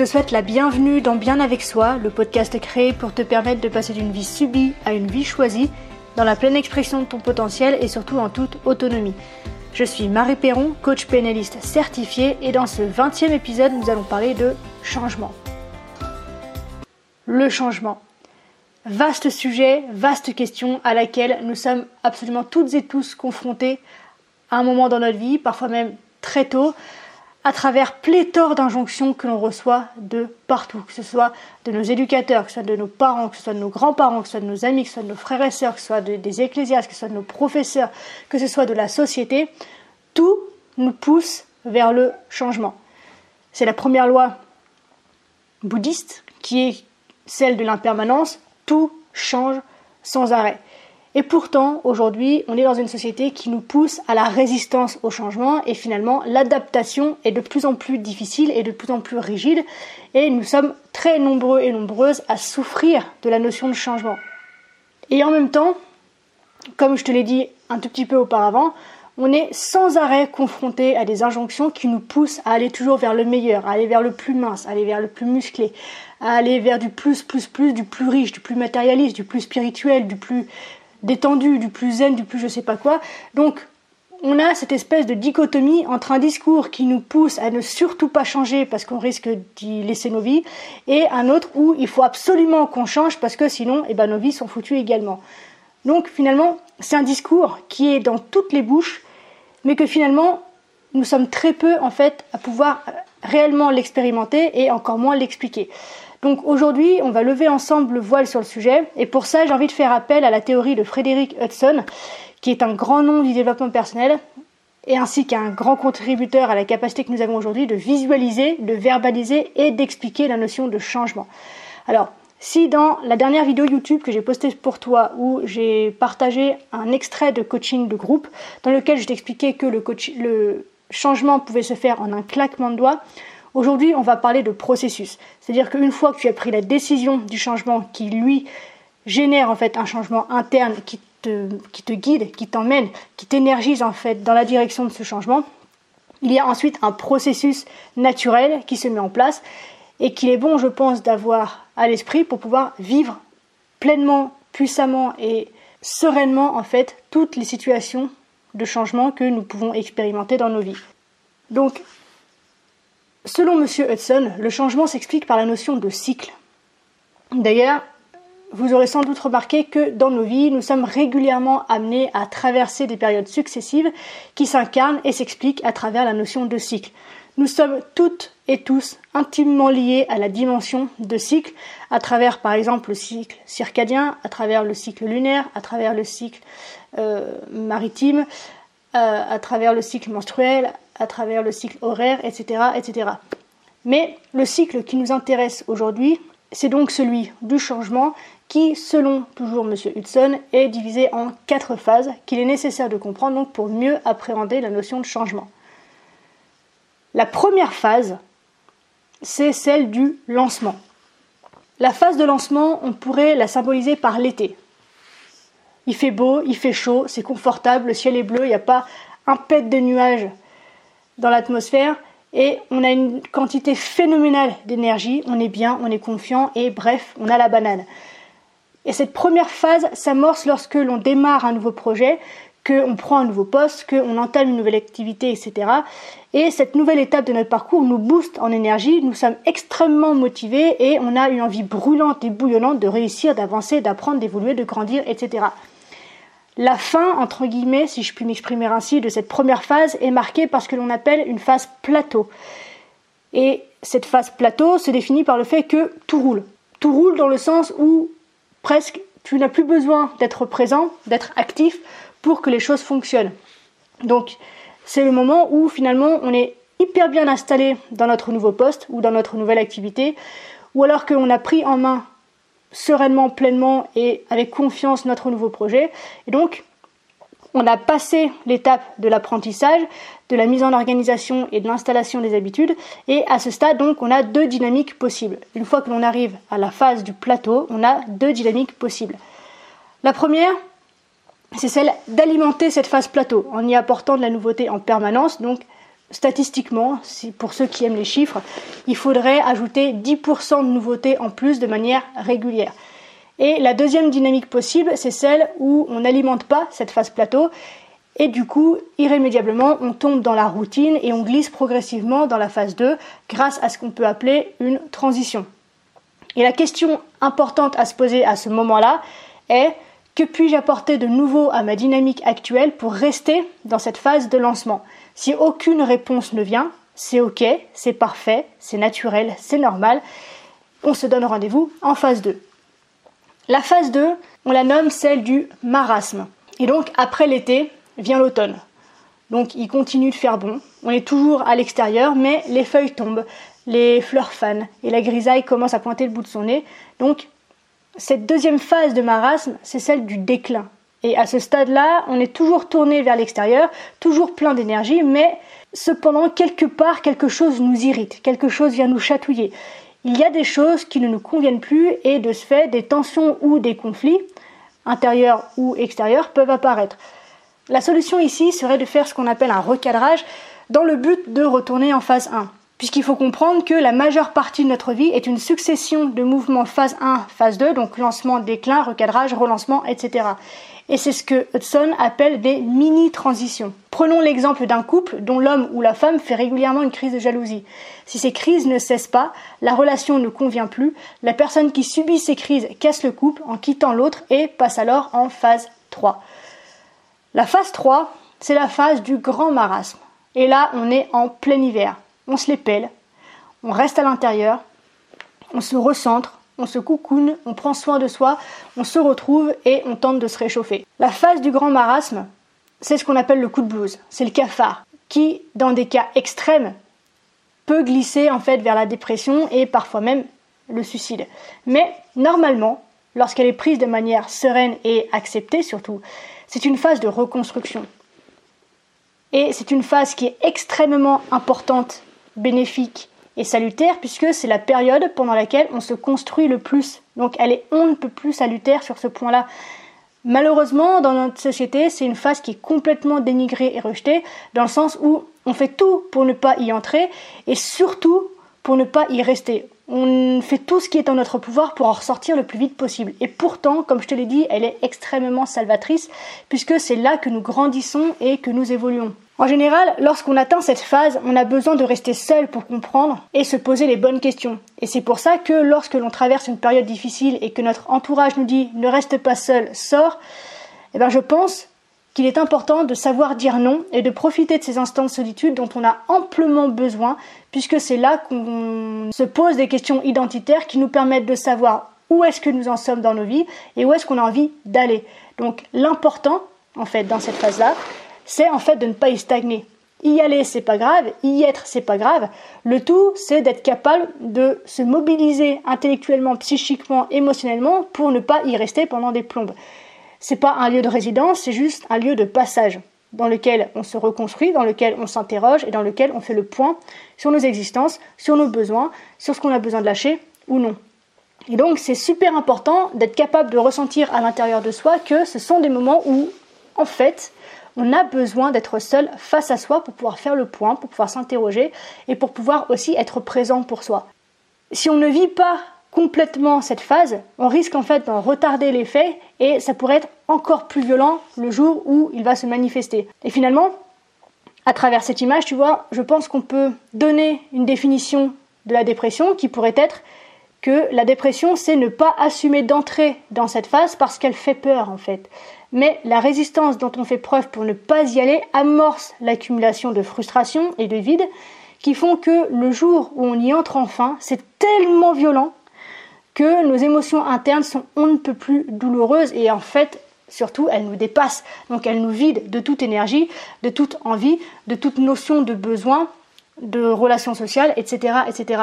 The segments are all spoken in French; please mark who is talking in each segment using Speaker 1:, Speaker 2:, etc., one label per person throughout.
Speaker 1: je te souhaite la bienvenue dans Bien avec soi, le podcast créé pour te permettre de passer d'une vie subie à une vie choisie, dans la pleine expression de ton potentiel et surtout en toute autonomie. Je suis Marie Perron, coach pénaliste certifiée et dans ce 20e épisode, nous allons parler de changement. Le changement. Vaste sujet, vaste question à laquelle nous sommes absolument toutes et tous confrontés à un moment dans notre vie, parfois même très tôt, à travers pléthore d'injonctions que l'on reçoit de partout, que ce soit de nos éducateurs, que ce soit de nos parents, que ce soit de nos grands-parents, que ce soit de nos amis, que ce soit de nos frères et sœurs, que ce soit des ecclésiastes, que ce soit de nos professeurs, que ce soit de la société, tout nous pousse vers le changement. C'est la première loi bouddhiste qui est celle de l'impermanence, tout change sans arrêt. Et pourtant, aujourd'hui, on est dans une société qui nous pousse à la résistance au changement et finalement, l'adaptation est de plus en plus difficile et de plus en plus rigide et nous sommes très nombreux et nombreuses à souffrir de la notion de changement. Et en même temps, comme je te l'ai dit un tout petit peu auparavant, on est sans arrêt confronté à des injonctions qui nous poussent à aller toujours vers le meilleur, à aller vers le plus mince, à aller vers le plus musclé, à aller vers du plus, plus, plus, du plus riche, du plus matérialiste, du plus spirituel, du plus détendu, du plus zen, du plus je sais pas quoi. Donc on a cette espèce de dichotomie entre un discours qui nous pousse à ne surtout pas changer parce qu'on risque d'y laisser nos vies, et un autre où il faut absolument qu'on change parce que sinon eh ben, nos vies sont foutues également. Donc finalement, c'est un discours qui est dans toutes les bouches, mais que finalement, nous sommes très peu en fait à pouvoir réellement l'expérimenter et encore moins l'expliquer. Donc aujourd'hui, on va lever ensemble le voile sur le sujet, et pour ça, j'ai envie de faire appel à la théorie de Frédéric Hudson, qui est un grand nom du développement personnel, et ainsi qu'un grand contributeur à la capacité que nous avons aujourd'hui de visualiser, de verbaliser et d'expliquer la notion de changement. Alors, si dans la dernière vidéo YouTube que j'ai postée pour toi, où j'ai partagé un extrait de coaching de groupe, dans lequel je t'expliquais que le, le changement pouvait se faire en un claquement de doigts, Aujourd'hui, on va parler de processus. C'est-à-dire qu'une fois que tu as pris la décision du changement qui, lui, génère en fait un changement interne qui te, guide, qui t'emmène, qui t'énergise en fait dans la direction de ce changement, il y a ensuite un processus naturel qui se met en place et qu'il est bon, je pense, d'avoir à l'esprit pour pouvoir vivre pleinement, puissamment et sereinement en fait toutes les situations de changement que nous pouvons expérimenter dans nos vies. Donc Selon M. Hudson, le changement s'explique par la notion de cycle. D'ailleurs, vous aurez sans doute remarqué que dans nos vies, nous sommes régulièrement amenés à traverser des périodes successives qui s'incarnent et s'expliquent à travers la notion de cycle. Nous sommes toutes et tous intimement liés à la dimension de cycle, à travers par exemple le cycle circadien, à travers le cycle lunaire, à travers le cycle euh, maritime, euh, à travers le cycle menstruel, à travers le cycle horaire, etc., etc. Mais le cycle qui nous intéresse aujourd'hui, c'est donc celui du changement qui, selon toujours M. Hudson, est divisé en quatre phases qu'il est nécessaire de comprendre pour mieux appréhender la notion de changement. La première phase, c'est celle du lancement. La phase de lancement, on pourrait la symboliser par l'été. Il fait beau, il fait chaud, c'est confortable, le ciel est bleu, il n'y a pas un pet de nuages dans l'atmosphère et on a une quantité phénoménale d'énergie, on est bien, on est confiant et bref, on a la banane. Et cette première phase s'amorce lorsque l'on démarre un nouveau projet, qu'on prend un nouveau poste, qu'on entame une nouvelle activité, etc. Et cette nouvelle étape de notre parcours nous booste en énergie, nous sommes extrêmement motivés et on a une envie brûlante et bouillonnante de réussir, d'avancer, d'apprendre, d'évoluer, de grandir, etc. La fin, entre guillemets, si je puis m'exprimer ainsi, de cette première phase est marquée par ce que l'on appelle une phase plateau. Et cette phase plateau se définit par le fait que tout roule. Tout roule dans le sens où presque tu n'as plus besoin d'être présent, d'être actif pour que les choses fonctionnent. Donc c'est le moment où finalement on est hyper bien installé dans notre nouveau poste ou dans notre nouvelle activité, ou alors qu'on a pris en main sereinement, pleinement et avec confiance notre nouveau projet. Et donc, on a passé l'étape de l'apprentissage, de la mise en organisation et de l'installation des habitudes. Et à ce stade, donc, on a deux dynamiques possibles. Une fois que l'on arrive à la phase du plateau, on a deux dynamiques possibles. La première, c'est celle d'alimenter cette phase plateau en y apportant de la nouveauté en permanence, donc statistiquement, pour ceux qui aiment les chiffres, il faudrait ajouter 10% de nouveautés en plus de manière régulière. Et la deuxième dynamique possible, c'est celle où on n'alimente pas cette phase plateau et du coup, irrémédiablement, on tombe dans la routine et on glisse progressivement dans la phase 2 grâce à ce qu'on peut appeler une transition. Et la question importante à se poser à ce moment-là est que puis-je apporter de nouveau à ma dynamique actuelle pour rester dans cette phase de lancement? Si aucune réponse ne vient, c'est ok, c'est parfait, c'est naturel, c'est normal. On se donne rendez-vous en phase 2. La phase 2, on la nomme celle du marasme. Et donc après l'été vient l'automne. Donc il continue de faire bon. On est toujours à l'extérieur, mais les feuilles tombent, les fleurs fanent et la grisaille commence à pointer le bout de son nez. Donc cette deuxième phase de marasme, c'est celle du déclin. Et à ce stade-là, on est toujours tourné vers l'extérieur, toujours plein d'énergie, mais cependant, quelque part, quelque chose nous irrite, quelque chose vient nous chatouiller il y a des choses qui ne nous conviennent plus et de ce fait, des tensions ou des conflits, intérieurs ou extérieurs, peuvent apparaître. La solution ici serait de faire ce qu'on appelle un recadrage dans le but de retourner en phase 1. Puisqu'il faut comprendre que la majeure partie de notre vie est une succession de mouvements phase 1, phase 2, donc lancement, déclin, recadrage, relancement, etc. Et c'est ce que Hudson appelle des mini-transitions. Prenons l'exemple d'un couple dont l'homme ou la femme fait régulièrement une crise de jalousie. Si ces crises ne cessent pas, la relation ne convient plus, la personne qui subit ces crises casse le couple en quittant l'autre et passe alors en phase 3. La phase 3, c'est la phase du grand marasme. Et là, on est en plein hiver. On se les pèle, on reste à l'intérieur, on se recentre, on se coucoune, on prend soin de soi, on se retrouve et on tente de se réchauffer. La phase du grand marasme, c'est ce qu'on appelle le coup de blues, c'est le cafard, qui, dans des cas extrêmes, peut glisser en fait vers la dépression et parfois même le suicide. Mais normalement, lorsqu'elle est prise de manière sereine et acceptée surtout, c'est une phase de reconstruction. Et c'est une phase qui est extrêmement importante, bénéfique et salutaire puisque c'est la période pendant laquelle on se construit le plus. Donc elle est on ne peut plus salutaire sur ce point-là. Malheureusement, dans notre société, c'est une phase qui est complètement dénigrée et rejetée, dans le sens où on fait tout pour ne pas y entrer et surtout pour ne pas y rester. On fait tout ce qui est en notre pouvoir pour en ressortir le plus vite possible. Et pourtant, comme je te l'ai dit, elle est extrêmement salvatrice puisque c'est là que nous grandissons et que nous évoluons. En général, lorsqu'on atteint cette phase, on a besoin de rester seul pour comprendre et se poser les bonnes questions. Et c'est pour ça que lorsque l'on traverse une période difficile et que notre entourage nous dit ne reste pas seul, sors, eh ben je pense qu'il est important de savoir dire non et de profiter de ces instants de solitude dont on a amplement besoin puisque c'est là qu'on se pose des questions identitaires qui nous permettent de savoir où est-ce que nous en sommes dans nos vies et où est-ce qu'on a envie d'aller. Donc l'important en fait dans cette phase-là, c'est en fait de ne pas y stagner. Y aller, c'est pas grave, y être, c'est pas grave. Le tout, c'est d'être capable de se mobiliser intellectuellement, psychiquement, émotionnellement pour ne pas y rester pendant des plombes. C'est pas un lieu de résidence, c'est juste un lieu de passage dans lequel on se reconstruit, dans lequel on s'interroge et dans lequel on fait le point sur nos existences, sur nos besoins, sur ce qu'on a besoin de lâcher ou non. Et donc c'est super important d'être capable de ressentir à l'intérieur de soi que ce sont des moments où, en fait, on a besoin d'être seul face à soi pour pouvoir faire le point, pour pouvoir s'interroger et pour pouvoir aussi être présent pour soi. Si on ne vit pas complètement cette phase, on risque en fait d'en retarder l'effet et ça pourrait être encore plus violent le jour où il va se manifester. Et finalement, à travers cette image, tu vois, je pense qu'on peut donner une définition de la dépression qui pourrait être que la dépression, c'est ne pas assumer d'entrer dans cette phase parce qu'elle fait peur en fait mais la résistance dont on fait preuve pour ne pas y aller amorce l'accumulation de frustration et de vide qui font que le jour où on y entre enfin, c'est tellement violent que nos émotions internes sont on ne peut plus douloureuses et en fait surtout elles nous dépassent donc elles nous vident de toute énergie, de toute envie, de toute notion de besoin, de relations sociales, etc. etc.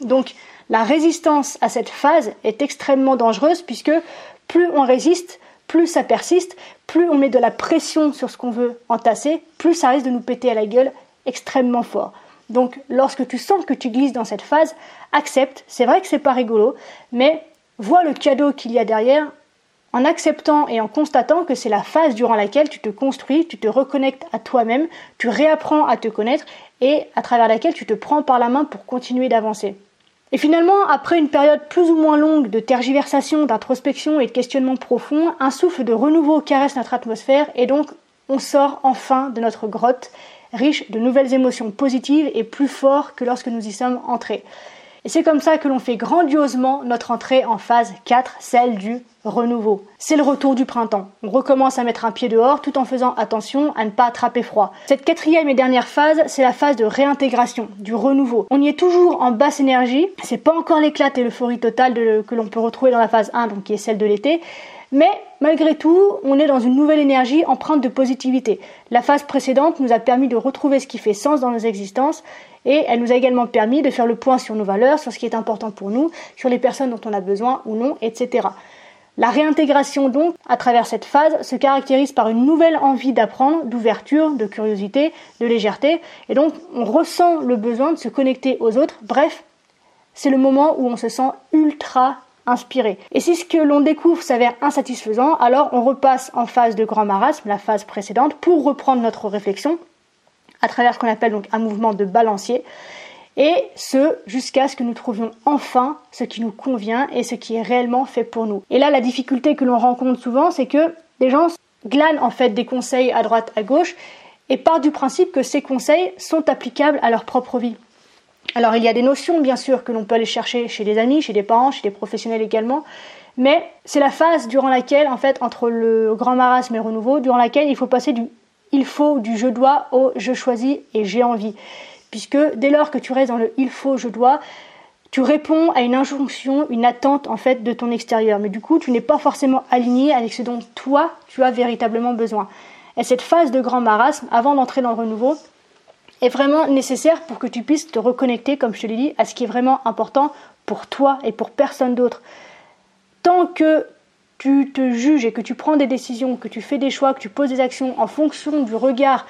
Speaker 1: Donc la résistance à cette phase est extrêmement dangereuse puisque plus on résiste, plus ça persiste, plus on met de la pression sur ce qu'on veut entasser, plus ça risque de nous péter à la gueule extrêmement fort. Donc lorsque tu sens que tu glisses dans cette phase, accepte, c'est vrai que c'est pas rigolo, mais vois le cadeau qu'il y a derrière en acceptant et en constatant que c'est la phase durant laquelle tu te construis, tu te reconnectes à toi-même, tu réapprends à te connaître et à travers laquelle tu te prends par la main pour continuer d'avancer. Et finalement, après une période plus ou moins longue de tergiversation, d'introspection et de questionnement profond, un souffle de renouveau caresse notre atmosphère et donc on sort enfin de notre grotte, riche de nouvelles émotions positives et plus fort que lorsque nous y sommes entrés. Et c'est comme ça que l'on fait grandiosement notre entrée en phase 4, celle du renouveau. C'est le retour du printemps. On recommence à mettre un pied dehors tout en faisant attention à ne pas attraper froid. Cette quatrième et dernière phase, c'est la phase de réintégration, du renouveau. On y est toujours en basse énergie. C'est pas encore l'éclat et l'euphorie totale que l'on peut retrouver dans la phase 1, donc qui est celle de l'été. Mais malgré tout, on est dans une nouvelle énergie empreinte de positivité. La phase précédente nous a permis de retrouver ce qui fait sens dans nos existences et elle nous a également permis de faire le point sur nos valeurs, sur ce qui est important pour nous, sur les personnes dont on a besoin ou non, etc. La réintégration donc, à travers cette phase, se caractérise par une nouvelle envie d'apprendre, d'ouverture, de curiosité, de légèreté, et donc on ressent le besoin de se connecter aux autres. Bref, c'est le moment où on se sent ultra inspiré. Et si ce que l'on découvre s'avère insatisfaisant, alors on repasse en phase de grand marasme, la phase précédente, pour reprendre notre réflexion à travers ce qu'on appelle donc un mouvement de balancier. Et ce, jusqu'à ce que nous trouvions enfin ce qui nous convient et ce qui est réellement fait pour nous. Et là, la difficulté que l'on rencontre souvent, c'est que des gens glanent en fait des conseils à droite, à gauche, et partent du principe que ces conseils sont applicables à leur propre vie. Alors il y a des notions bien sûr que l'on peut aller chercher chez des amis, chez des parents, chez des professionnels également, mais c'est la phase durant laquelle en fait entre le grand marasme et le renouveau, durant laquelle il faut passer du il faut du je dois au je choisis et j'ai envie. Puisque dès lors que tu restes dans le il faut, je dois, tu réponds à une injonction, une attente en fait de ton extérieur. Mais du coup, tu n'es pas forcément aligné avec ce dont toi tu as véritablement besoin. Et cette phase de grand marasme, avant d'entrer dans le renouveau, est vraiment nécessaire pour que tu puisses te reconnecter, comme je te l'ai dit, à ce qui est vraiment important pour toi et pour personne d'autre. Tant que tu te juges et que tu prends des décisions, que tu fais des choix, que tu poses des actions en fonction du regard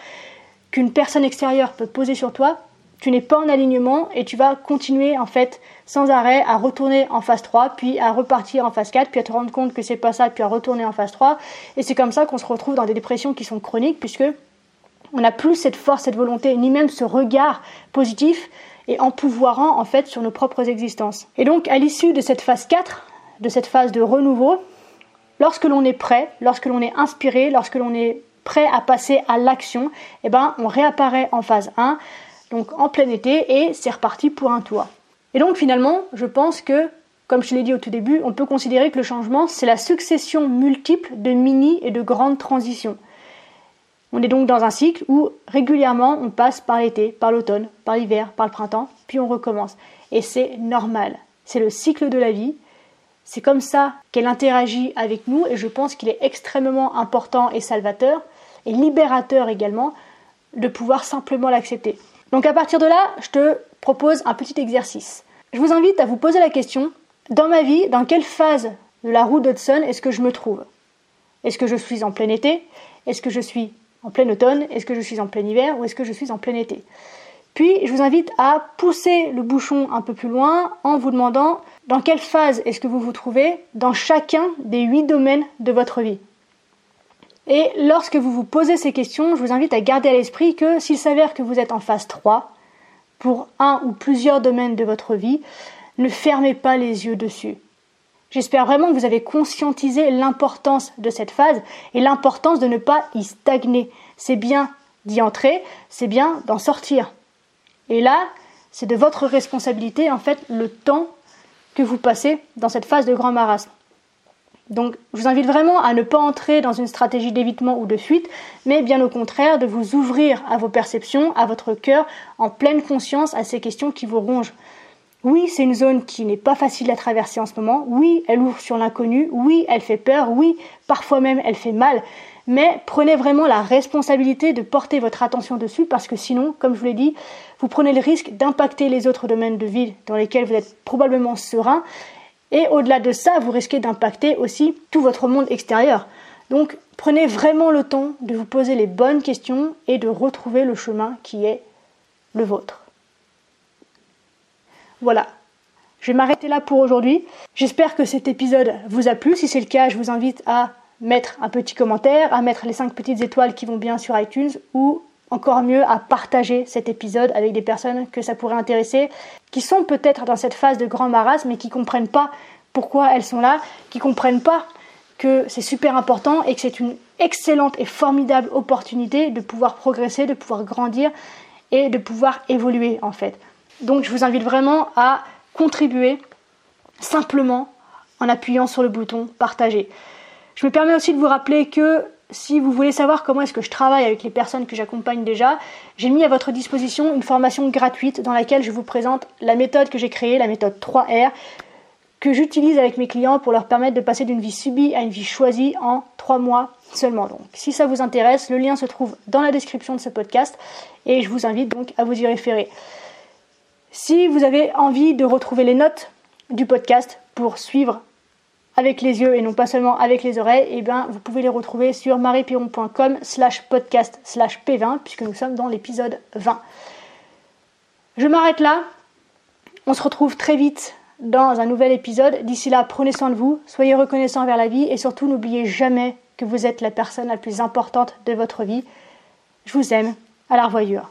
Speaker 1: qu'une personne extérieure peut poser sur toi, tu n'es pas en alignement et tu vas continuer en fait sans arrêt à retourner en phase 3, puis à repartir en phase 4, puis à te rendre compte que c'est pas ça, puis à retourner en phase 3. Et c'est comme ça qu'on se retrouve dans des dépressions qui sont chroniques puisque on n'a plus cette force, cette volonté, ni même ce regard positif et empouvoirant en fait sur nos propres existences. Et donc à l'issue de cette phase 4, de cette phase de renouveau, lorsque l'on est prêt, lorsque l'on est inspiré, lorsque l'on est prêt à passer à l'action, eh ben on réapparaît en phase 1, donc en plein été, et c'est reparti pour un toit. Et donc finalement, je pense que, comme je l'ai dit au tout début, on peut considérer que le changement, c'est la succession multiple de mini et de grandes transitions. On est donc dans un cycle où régulièrement on passe par l'été, par l'automne, par l'hiver, par le printemps, puis on recommence. Et c'est normal. C'est le cycle de la vie. C'est comme ça qu'elle interagit avec nous et je pense qu'il est extrêmement important et salvateur et libérateur également de pouvoir simplement l'accepter. Donc à partir de là, je te propose un petit exercice. Je vous invite à vous poser la question, dans ma vie, dans quelle phase de la roue d'Hudson est-ce que je me trouve? Est-ce que je suis en plein été? Est-ce que je suis en plein automne Est-ce que je suis en plein hiver Ou est-ce que je suis en plein été? Puis je vous invite à pousser le bouchon un peu plus loin en vous demandant dans quelle phase est-ce que vous vous trouvez dans chacun des huit domaines de votre vie. Et lorsque vous vous posez ces questions, je vous invite à garder à l'esprit que s'il s'avère que vous êtes en phase 3, pour un ou plusieurs domaines de votre vie, ne fermez pas les yeux dessus. J'espère vraiment que vous avez conscientisé l'importance de cette phase et l'importance de ne pas y stagner. C'est bien d'y entrer, c'est bien d'en sortir. Et là, c'est de votre responsabilité, en fait, le temps que vous passez dans cette phase de grand marasme. Donc, je vous invite vraiment à ne pas entrer dans une stratégie d'évitement ou de fuite, mais bien au contraire de vous ouvrir à vos perceptions, à votre cœur, en pleine conscience à ces questions qui vous rongent. Oui, c'est une zone qui n'est pas facile à traverser en ce moment. Oui, elle ouvre sur l'inconnu. Oui, elle fait peur. Oui, parfois même elle fait mal. Mais prenez vraiment la responsabilité de porter votre attention dessus parce que sinon, comme je vous l'ai dit, vous prenez le risque d'impacter les autres domaines de vie dans lesquels vous êtes probablement serein. Et au-delà de ça, vous risquez d'impacter aussi tout votre monde extérieur. Donc prenez vraiment le temps de vous poser les bonnes questions et de retrouver le chemin qui est le vôtre. Voilà. Je vais m'arrêter là pour aujourd'hui. J'espère que cet épisode vous a plu. Si c'est le cas, je vous invite à mettre un petit commentaire, à mettre les 5 petites étoiles qui vont bien sur iTunes ou encore mieux à partager cet épisode avec des personnes que ça pourrait intéresser, qui sont peut-être dans cette phase de grand marasme mais qui comprennent pas pourquoi elles sont là, qui comprennent pas que c'est super important et que c'est une excellente et formidable opportunité de pouvoir progresser, de pouvoir grandir et de pouvoir évoluer en fait. Donc je vous invite vraiment à contribuer simplement en appuyant sur le bouton partager. Je me permets aussi de vous rappeler que si vous voulez savoir comment est-ce que je travaille avec les personnes que j'accompagne déjà, j'ai mis à votre disposition une formation gratuite dans laquelle je vous présente la méthode que j'ai créée, la méthode 3R, que j'utilise avec mes clients pour leur permettre de passer d'une vie subie à une vie choisie en 3 mois seulement. Donc, si ça vous intéresse, le lien se trouve dans la description de ce podcast et je vous invite donc à vous y référer. Si vous avez envie de retrouver les notes du podcast pour suivre avec les yeux et non pas seulement avec les oreilles, eh bien, vous pouvez les retrouver sur mariepiron.com slash podcast slash p20 puisque nous sommes dans l'épisode 20. Je m'arrête là. On se retrouve très vite dans un nouvel épisode. D'ici là, prenez soin de vous, soyez reconnaissants vers la vie et surtout n'oubliez jamais que vous êtes la personne la plus importante de votre vie. Je vous aime. À la revoyure.